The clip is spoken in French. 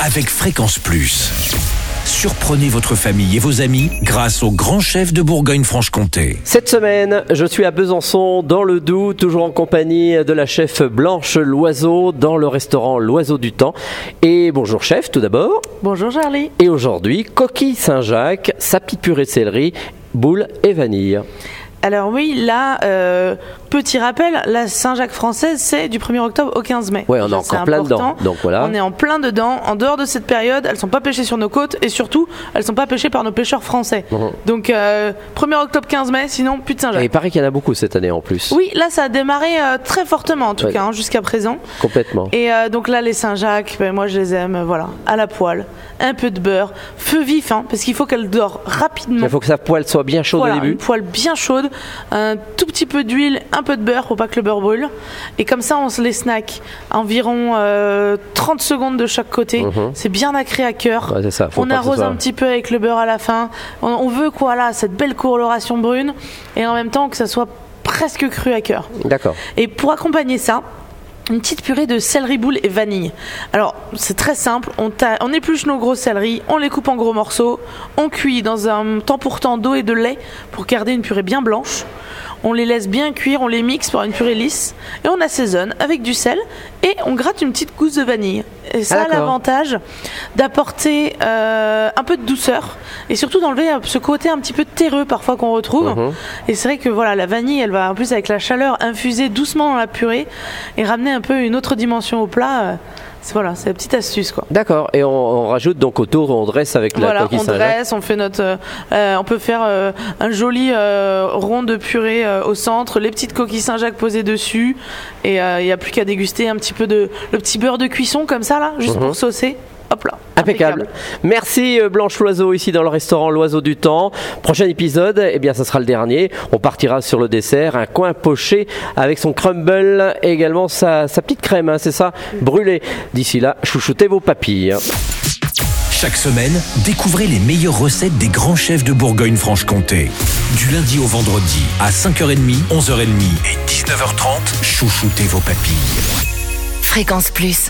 avec Fréquence Plus. Surprenez votre famille et vos amis grâce au grand chef de Bourgogne-Franche-Comté. Cette semaine, je suis à Besançon, dans le Doubs, toujours en compagnie de la chef Blanche Loiseau, dans le restaurant L'Oiseau du Temps. Et bonjour chef, tout d'abord. Bonjour Charlie. Et aujourd'hui, coquille Saint-Jacques, sapis purée de céleri, boule et vanille. Alors oui, là, euh, petit rappel, la Saint-Jacques française, c'est du 1er octobre au 15 mai. Ouais, on est encore plein important. dedans, donc voilà. On est en plein dedans. En dehors de cette période, elles sont pas pêchées sur nos côtes et surtout, elles sont pas pêchées par nos pêcheurs français. Donc, euh, 1er octobre, 15 mai, sinon plus de Et Saint-Jacques. il paraît qu'il y en a beaucoup cette année en plus. Oui, là, ça a démarré euh, très fortement, en tout Ouais. cas, hein, jusqu'à présent. Complètement. Et euh, donc là, les Saint-Jacques, ben, moi je les aime, euh, voilà, à la poêle, un peu de beurre, feu vif, hein, parce qu'il faut qu'elle dore rapidement. Il faut que sa poêle soit bien chaude Voilà, au début. une poêle bien chaude, un tout petit peu d'huile, un peu de beurre pour pas que le beurre brûle. Et comme ça, on se les snack environ euh, 30 secondes de chaque côté. Mhm. C'est bien nacré à cœur. Ouais, ça. On arrose soit- un petit peu avec le beurre à la fin. On, on veut quoi là, cette belle coloration brune, et en même temps que ça soit presque cru à cœur. D'accord. Et pour accompagner ça, une petite purée de céleri boule et vanille. Alors, c'est très simple. On, épluche nos gros céleris, on les coupe en gros morceaux, on cuit dans un temps pour temps d'eau et de lait pour garder une purée bien blanche. On les laisse bien cuire, on les mixe pour une purée lisse et on assaisonne avec du sel et on gratte une petite gousse de vanille. Et ça Ah, a l'avantage d'apporter euh, un peu de douceur et surtout d'enlever euh, ce côté un petit peu terreux parfois qu'on retrouve. Mhm. Et c'est vrai que voilà, la vanille, elle va en plus avec la chaleur infuser doucement dans la purée et ramener un peu une autre dimension au plat. Voilà, c'est la petite astuce quoi. D'accord. Et on, on rajoute donc autour, on dresse avec la voilà, coquille on Saint-Jacques. dresse, on fait notre, euh, on peut faire euh, un joli euh, rond de purée au centre, les petites coquilles Saint-Jacques posées dessus, et il n'y a plus qu'à déguster un petit peu de le petit beurre de cuisson comme ça là, juste Mhm. pour saucer. Hop là. Impeccable. Merci euh, Blanche Loiseau ici dans le restaurant L'Oiseau du Temps. Prochain épisode, eh bien, ça sera le dernier. On partira sur le dessert, un coin poché avec son crumble et également sa, sa petite crème, hein, c'est ça, brûlée. D'ici là, chouchoutez vos papilles. Chaque semaine, découvrez les meilleures recettes des grands chefs de Bourgogne-Franche-Comté. Du lundi au vendredi, à 5h30, 11h30 et 19h30, chouchoutez vos papilles. Fréquence Plus.